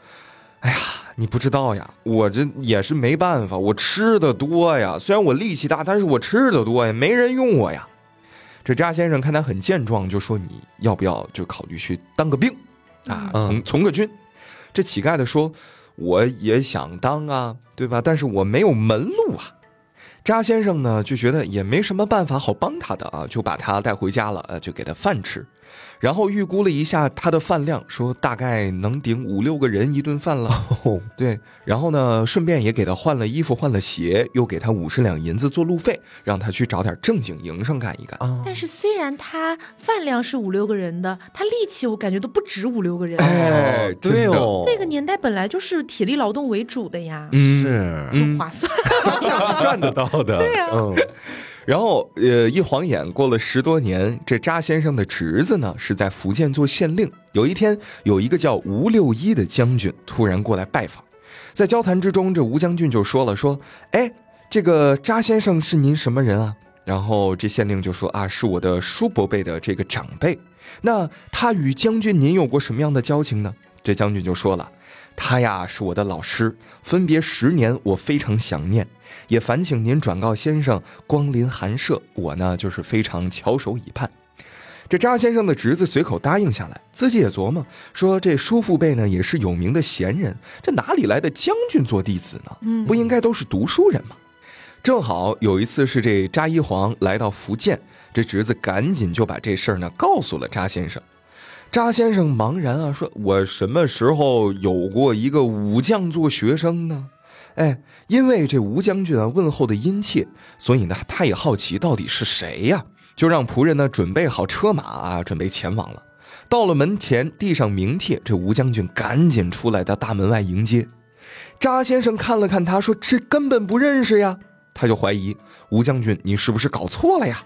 哎呀。”你不知道呀，我这也是没办法，我吃的多呀。虽然我力气大，但是我吃的多呀，没人用我呀。这扎先生看他很健壮，就说：“你要不要就考虑去当个兵啊，从从个军？”这乞丐的说：“我也想当啊，对吧？但是我没有门路啊。”扎先生呢就觉得也没什么办法好帮他的啊，就把他带回家了，呃，就给他饭吃。然后预估了一下他的饭量，说大概能顶五六个人一顿饭了。对，然后呢，顺便也给他换了衣服、换了鞋，又给他五十两银子做路费，让他去找点正经营生干一干。但是虽然他饭量是五六个人的，他力气我感觉都不止五六个人。哎，对哦，那个年代本来就是体力劳动为主的呀，是很划算，这 样是赚得到的。对呀。然后，呃，一晃眼过了十多年，这扎先生的侄子呢是在福建做县令。有一天，有一个叫吴六一的将军突然过来拜访，在交谈之中，这吴将军就说了：“说，哎，这个扎先生是您什么人啊？”然后这县令就说：“啊，是我的叔伯辈的这个长辈。那他与将军您有过什么样的交情呢？”这将军就说了。他呀是我的老师，分别十年，我非常想念，也烦请您转告先生光临寒舍。我呢就是非常翘首以盼。这扎先生的侄子随口答应下来，自己也琢磨说：这叔父辈呢也是有名的贤人，这哪里来的将军做弟子呢？不应该都是读书人吗？正好有一次是这扎一黄来到福建，这侄子赶紧就把这事儿呢告诉了扎先生。扎先生茫然啊，说：“我什么时候有过一个武将做学生呢？”哎，因为这吴将军啊问候的殷切，所以呢他也好奇到底是谁呀，就让仆人呢准备好车马啊，准备前往了。到了门前，递上名帖，这吴将军赶紧出来到大门外迎接。扎先生看了看他，说：“这根本不认识呀。”他就怀疑吴将军，你是不是搞错了呀？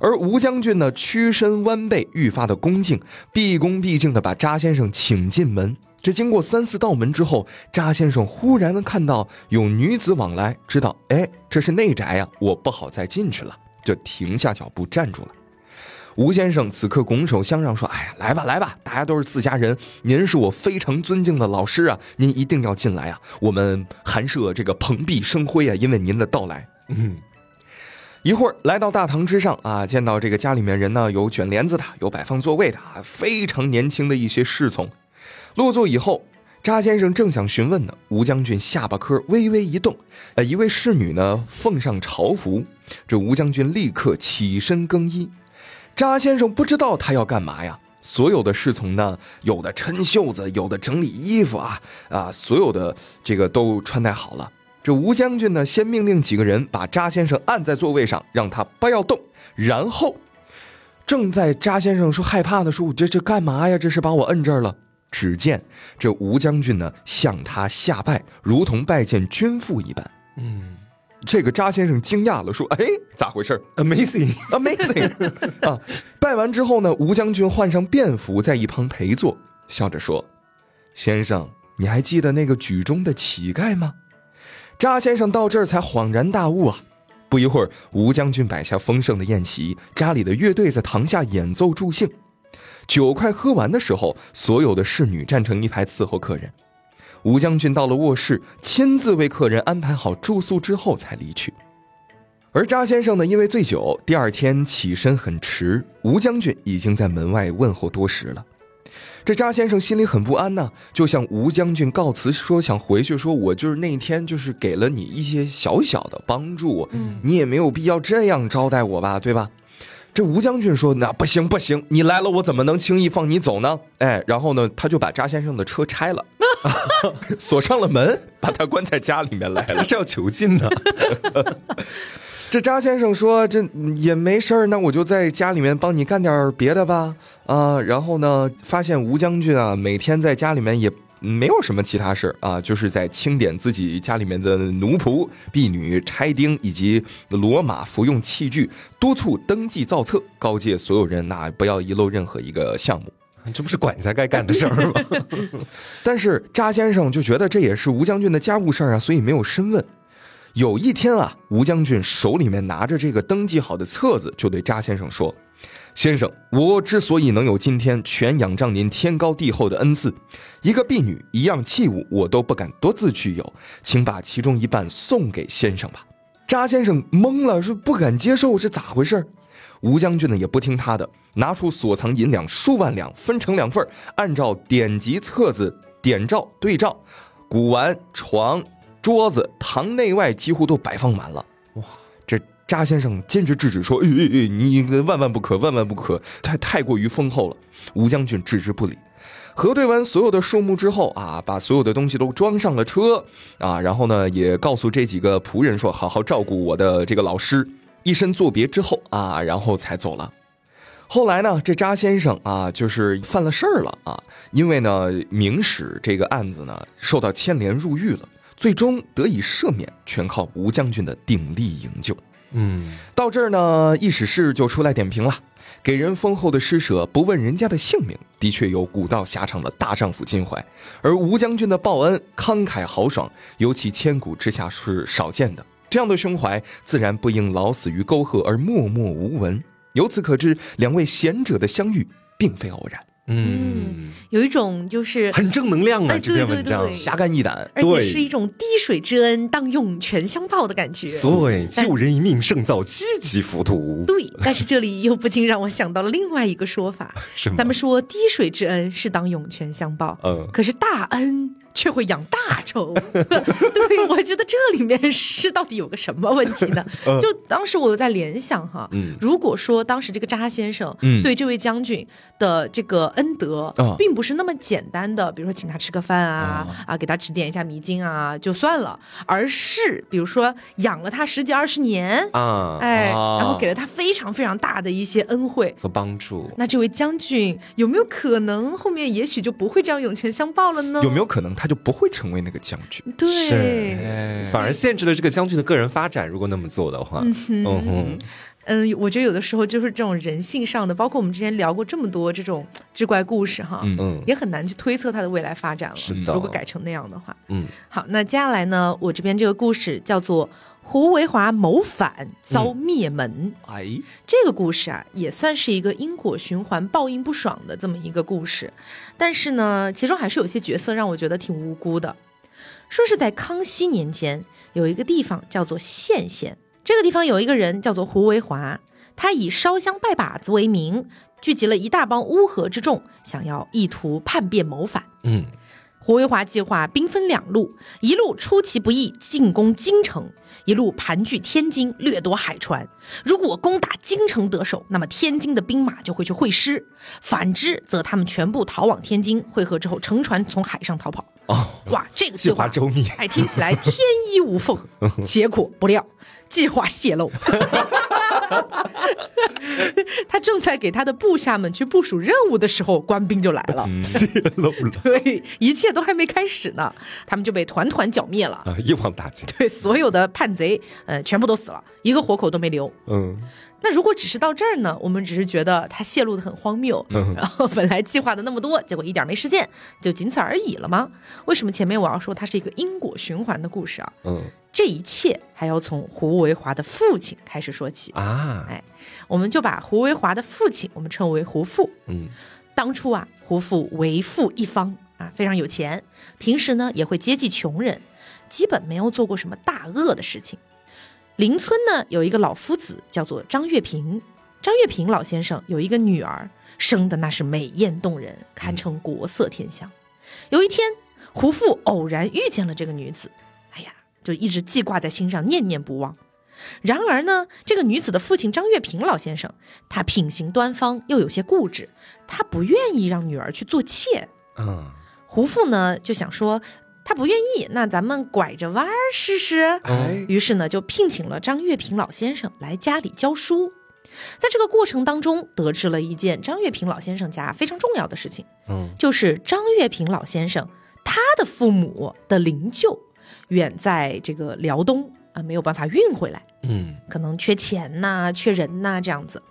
而吴将军呢，屈身弯背，愈发的恭敬，毕恭毕敬地把查先生请进门。这经过三四道门之后，查先生忽然看到有女子往来，知道哎，这是内宅呀，我不好再进去了，就停下脚步站住了。吴先生此刻拱手相让说：“哎呀，来吧，来吧，大家都是自家人，您是我非常尊敬的老师啊，您一定要进来啊，我们寒舍这个蓬荜生辉啊，因为您的到来。”嗯。一会儿来到大堂之上啊，见到这个家里面人呢，有卷帘子的，有摆放座位的啊，非常年轻的一些侍从。落座以后，查先生正想询问呢，吴将军下巴颏微微一动，呃，一位侍女呢奉上朝服，这吴将军立刻起身更衣。查先生不知道他要干嘛呀，所有的侍从呢，有的抻袖子，有的整理衣服啊啊，所有的这个都穿戴好了。这吴将军呢，先命令几个人把扎先生按在座位上，让他不要动，然后正在扎先生说害怕的时候：“这这干嘛呀？这是把我摁这儿了。”只见这吴将军呢向他下拜，如同拜见君父一般。嗯，这个扎先生惊讶了，说：“哎，咋回事？Amazing，Amazing 啊！”拜完之后呢，吴将军换上便服，在一旁陪坐，笑着说：“先生，你还记得那个举中的乞丐吗？”扎先生到这儿才恍然大悟啊！不一会儿，吴将军摆下丰盛的宴席，家里的乐队在堂下演奏助兴。酒快喝完的时候，所有的侍女站成一排伺候客人。吴将军到了卧室，亲自为客人安排好住宿之后才离去。而扎先生呢，因为醉酒，第二天起身很迟。吴将军已经在门外问候多时了。这扎先生心里很不安呐，就向吴将军告辞说想回去，说我就是那天就是给了你一些小小的帮助，你也没有必要这样招待我吧，对吧？这吴将军说：“那不行不行，你来了，我怎么能轻易放你走呢？”哎，然后呢，他就把扎先生的车拆了，锁上了门，把他关在家里面来了，这要囚禁呢。这扎先生说：“这也没事儿，那我就在家里面帮你干点别的吧。”啊，然后呢，发现吴将军啊，每天在家里面也没有什么其他事儿啊，就是在清点自己家里面的奴仆、婢女、差丁以及骡马服用器具，督促登记造册，告诫所有人呐，不要遗漏任何一个项目。这不是管家该干的事儿吗？但是扎先生就觉得这也是吴将军的家务事儿啊，所以没有深问。有一天啊，吴将军手里面拿着这个登记好的册子，就对扎先生说：“先生，我之所以能有今天，全仰仗您天高地厚的恩赐。一个婢女，一样器物，我都不敢多自去有，请把其中一半送给先生吧。”扎先生懵了，说：“不敢接受，是咋回事？”吴将军呢也不听他的，拿出所藏银两数万两，分成两份，按照典籍册子点照对照，古玩床。桌子堂内外几乎都摆放满了，哇！这扎先生坚决制止说：“哎哎哎，你万万不可，万万不可，太太过于丰厚了。”吴将军置之不理。核对完所有的数目之后啊，把所有的东西都装上了车啊，然后呢，也告诉这几个仆人说：“好好照顾我的这个老师。”一声作别之后啊，然后才走了。后来呢，这扎先生啊，就是犯了事儿了啊，因为呢，明史这个案子呢，受到牵连入狱了。最终得以赦免，全靠吴将军的鼎力营救。嗯，到这儿呢，易史事就出来点评了：给人丰厚的施舍，不问人家的姓名，的确有古道狭长的大丈夫襟怀；而吴将军的报恩慷慨豪爽，尤其千古之下是少见的。这样的胸怀，自然不应老死于沟壑而默默无闻。由此可知，两位贤者的相遇，并非偶然。嗯，有一种就是很正能量啊，这篇文章。侠肝义胆，而且是一种滴水之恩当涌泉相报的感觉。对，救人一命胜造七级浮屠。对，但是这里又不禁让我想到了另外一个说法，咱们说滴水之恩是当涌泉相报，嗯，可是大恩。却会养大仇，对我觉得这里面是到底有个什么问题呢？就当时我在联想哈，如果说当时这个扎先生对这位将军的这个恩德，并不是那么简单的，比如说请他吃个饭啊啊，给他指点一下迷津啊就算了，而是比如说养了他十几二十年啊，哎，然后给了他非常非常大的一些恩惠。和帮助，那这位将军有没有可能后面也许就不会这样涌泉相报了呢？有没有可能他？就不会成为那个将军，对，反而限制了这个将军的个人发展。如果那么做的话，嗯哼，嗯，我觉得有的时候就是这种人性上的，包括我们之前聊过这么多这种志怪故事哈，嗯也很难去推测它的未来发展了。是的如果改成那样的话，嗯，好，那接下来呢，我这边这个故事叫做胡维华谋反遭灭门。哎，这个故事啊，也算是一个因果循环、报应不爽的这么一个故事，但是呢，其中还是有些角色让我觉得挺无辜的。说是在康熙年间，有一个地方叫做县县，这个地方有一个人叫做胡维华，他以烧香拜把子为名，聚集了一大帮乌合之众，想要意图叛变谋反。嗯，胡维华计划兵分两路，一路出其不意进攻京城，一路盘踞天津掠夺海船。如果攻打京城得手，那么天津的兵马就会去会师；反之，则他们全部逃往天津，会合之后乘船从海上逃跑。哦，哇，这个计划周密，哎，听起来天衣无缝，结果不料计划泄露。他正在给他的部下们去部署任务的时候，官兵就来了。泄露了 对，一切都还没开始呢，他们就被团团剿灭了。啊，一网打尽。对，所有的叛贼，呃，全部都死了，一个活口都没留。嗯那如果只是到这儿呢，我们只是觉得他泄露的很荒谬，嗯然后本来计划的那么多，结果一点没实现，就仅此而已了吗？为什么前面我要说它是一个因果循环的故事啊？嗯这一切还要从胡维华的父亲开始说起。啊，哎，我们就把胡维华的父亲我们称为胡父。嗯当初啊，胡父为富一方啊，非常有钱，平时呢也会接济穷人，基本没有做过什么大恶的事情。邻村呢有一个老夫子叫做张月平，张月平老先生有一个女儿，生的那是美艳动人，堪称国色天香。有一天，胡父偶然遇见了这个女子，就一直记挂在心上，念念不忘。然而呢，这个女子的父亲张月平老先生，他品行端方，又有些固执，他不愿意让女儿去做妾。嗯胡父呢就想说，他不愿意，那咱们拐着弯儿试试。哎，于是呢，就聘请了张月平老先生来家里教书。在这个过程当中，得知了一件张月平老先生家非常重要的事情，嗯就是张月平老先生他的父母的灵柩远在这个辽东啊，没有办法运回来。嗯可能缺钱呐、缺人呐、这样子。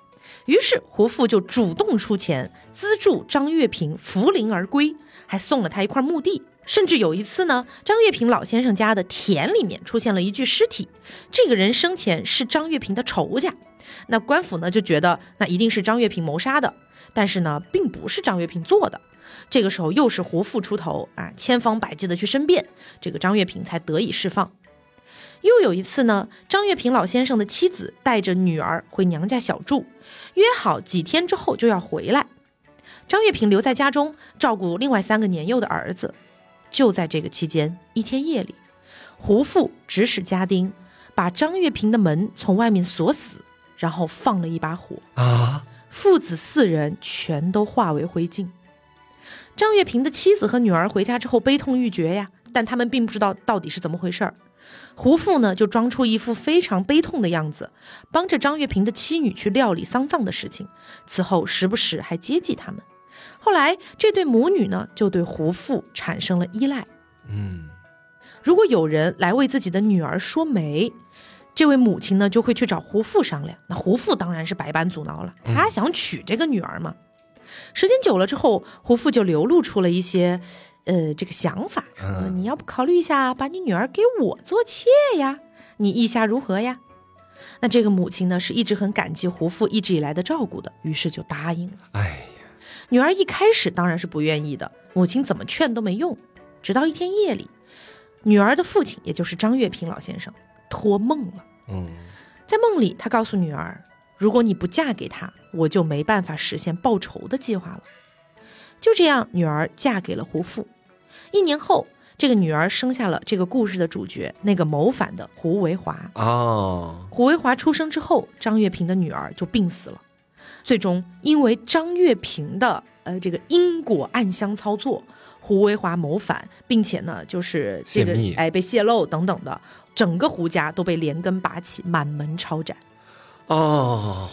于是胡父就主动出钱资助张月平扶灵而归，还送了他一块墓地。甚至有一次呢，张月平老先生家的田里面出现了一具尸体，这个人生前是张月平的仇家。那官府呢就觉得那一定是张月平谋杀的，但是呢并不是张月平做的。这个时候又是胡父出头啊，千方百计的去申辩，这个张月平才得以释放。又有一次呢，张月平老先生的妻子带着女儿回娘家小住，约好几天之后就要回来。张月平留在家中照顾另外三个年幼的儿子。就在这个期间，一天夜里，胡父指使家丁把张月平的门从外面锁死，然后放了一把火，啊，父子四人全都化为灰烬。张月平的妻子和女儿回家之后悲痛欲绝呀，但他们并不知道到底是怎么回事儿。胡父呢就装出一副非常悲痛的样子，帮着张月平的妻女去料理丧葬的事情，此后时不时还接济他们。后来这对母女呢就对胡父产生了依赖。嗯如果有人来为自己的女儿说媒，这位母亲呢就会去找胡父商量。那胡父当然是百般阻挠了，他想娶这个女儿嘛。时间久了之后，胡父就流露出了一些，呃，这个想法，说嗯你要不考虑一下，把你女儿给我做妾呀？你意下如何呀？那这个母亲呢，是一直很感激胡父一直以来的照顾的，于是就答应了。哎呀，女儿一开始当然是不愿意的，母亲怎么劝都没用。直到一天夜里，女儿的父亲，也就是张月平老先生，托梦了。嗯在梦里，他告诉女儿，如果你不嫁给他，我就没办法实现报仇的计划了。就这样，女儿嫁给了胡父。一年后，这个女儿生下了这个故事的主角，那个谋反的胡维华。哦，胡维华出生之后，张月平的女儿就病死了。最终，因为张月平的呃这个因果暗箱操作，胡维华谋反，并且呢就是这个哎被泄露等等的，整个胡家都被连根拔起，满门抄斩。哦，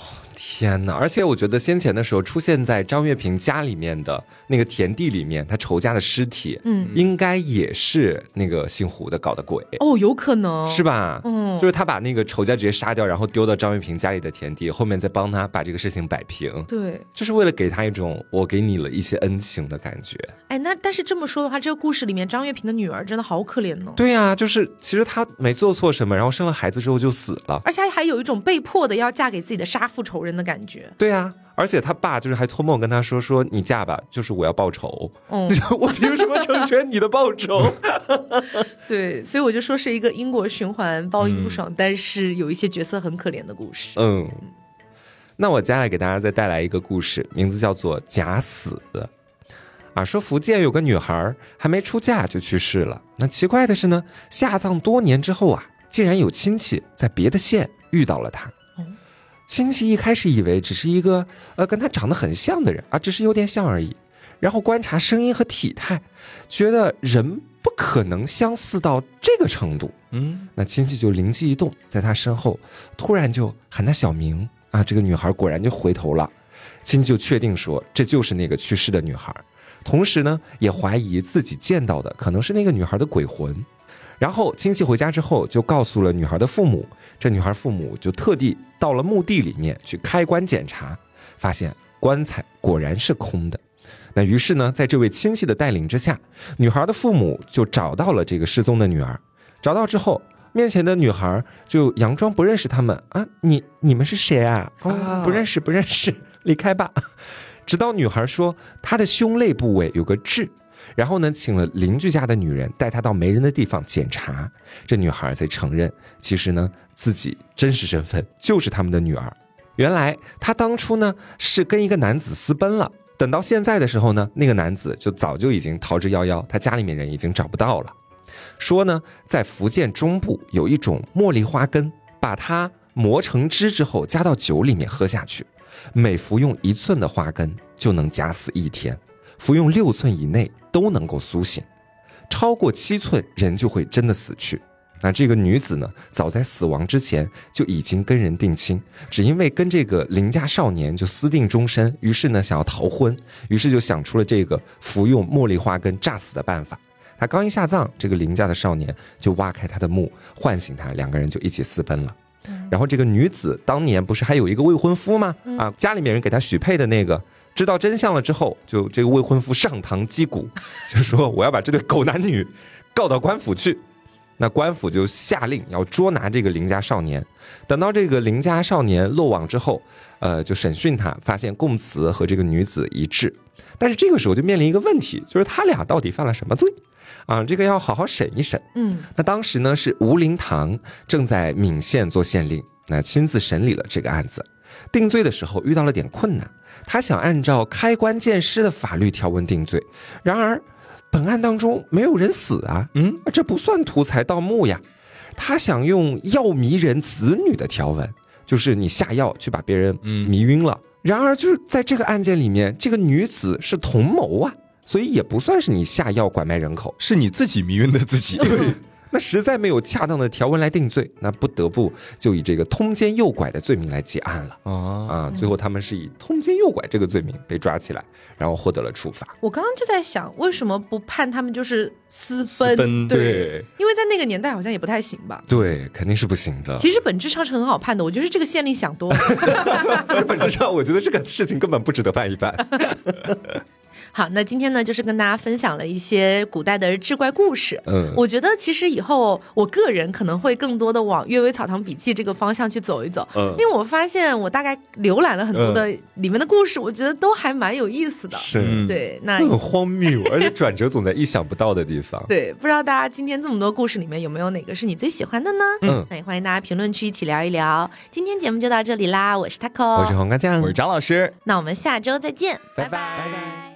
天哪！而且我觉得先前的时候出现在张月平家里面的那个田地里面，他仇家的尸体，嗯，应该也是那个姓胡的搞的鬼哦，有可能是吧？嗯，就是他把那个仇家直接杀掉，然后丢到张月平家里的田地，后面再帮他把这个事情摆平。对，就是为了给他一种我给你了一些恩情的感觉。哎，那但是这么说的话，这个故事里面张月平的女儿真的好可怜呢。对呀，就是其实她没做错什么，然后生了孩子之后就死了，而且还有一种被迫的要嫁给自己的杀父仇人的感觉。对呀，而且他爸就是还托梦跟他说说你嫁吧，就是我要报仇。嗯，我凭什么成全你的报仇？对，所以我就说是一个因果循环，报应不爽，但是有一些角色很可怜的故事。嗯，那我接下来给大家再带来一个故事，名字叫做假死。啊，说福建有个女孩还没出嫁就去世了。那奇怪的是呢，下葬多年之后啊，竟然有亲戚在别的县遇到了她。亲戚一开始以为只是一个呃跟他长得很像的人啊，只是有点像而已。然后观察声音和体态，觉得人不可能相似到这个程度。嗯，那亲戚就灵机一动，在他身后突然就喊他小名啊。这个女孩果然就回头了，亲戚就确定说这就是那个去世的女孩，同时呢也怀疑自己见到的可能是那个女孩的鬼魂。然后亲戚回家之后就告诉了女孩的父母。这女孩父母就特地到了墓地里面去开棺检查，发现棺材果然是空的。那于是呢，在这位亲戚的带领之下，女孩的父母就找到了这个失踪的女儿。找到之后，面前的女孩就佯装不认识他们啊，你你们是谁啊？不认识，不认识，离开吧。直到女孩说她的胸肋部位有个痣。然后呢，请了邻居家的女人带她到没人的地方检查，这女孩才承认，其实呢，自己真实身份就是他们的女儿。原来她当初呢是跟一个男子私奔了，等到现在的时候呢，那个男子就早就已经逃之夭夭，他家里面人已经找不到了。说呢，在福建中部有一种茉莉花根，把它磨成汁之后加到酒里面喝下去，每服用一寸的花根就能假死一天，服用六寸以内。都能够苏醒，超过七寸人就会真的死去。那这个女子呢，早在死亡之前就已经跟人定亲，只因为跟这个邻家少年就私定终身，于是呢想要逃婚，于是就想出了这个服用茉莉花根炸死的办法。他刚一下葬，这个邻家的少年就挖开他的墓，唤醒他，两个人就一起私奔了。然后这个女子当年不是还有一个未婚夫吗？啊，家里面人给她许配的那个。知道真相了之后，就这个未婚夫上堂击鼓，就说我要把这对狗男女告到官府去。那官府就下令要捉拿这个邻家少年。等到这个邻家少年落网之后，呃，就审讯他，发现供词和这个女子一致。但是这个时候就面临一个问题，就是他俩到底犯了什么罪啊？这个要好好审一审。嗯，那当时呢是吴林堂正在闽县做县令，那亲自审理了这个案子。定罪的时候遇到了点困难，他想按照开棺见尸的法律条文定罪，然而本案当中没有人死啊，嗯，这不算图财盗墓呀。他想用药迷人子女的条文，就是你下药去把别人迷晕了。然而就是在这个案件里面，这个女子是同谋啊，所以也不算是你下药拐卖人口，是你自己迷晕的自己。那实在没有恰当的条文来定罪，那不得不就以这个通奸诱拐的罪名来结案了啊啊！最后他们是以通奸诱拐这个罪名被抓起来，然后获得了处罚。我刚刚就在想，为什么不判他们就是私奔？对，因为在那个年代好像也不太行吧？对，肯定是不行的。其实本质上是很好判的，我觉得这个县令想多了。本质上，我觉得这个事情根本不值得判一办。好，那今天呢，就是跟大家分享了一些古代的志怪故事。嗯，我觉得其实以后我个人可能会更多的往《阅微草堂笔记》这个方向去走一走。嗯，因为我发现我大概浏览了很多的里面的故事，我觉得都还蛮有意思的。是，对，那很荒谬，而且转折总在意想不到的地方。对，不知道大家今天这么多故事里面有没有哪个是你最喜欢的呢？嗯，那也欢迎大家评论区一起聊一聊。今天节目就到这里啦，我是 taco，我是黄瓜酱，我是张老师，那我们下周再见，拜拜拜拜。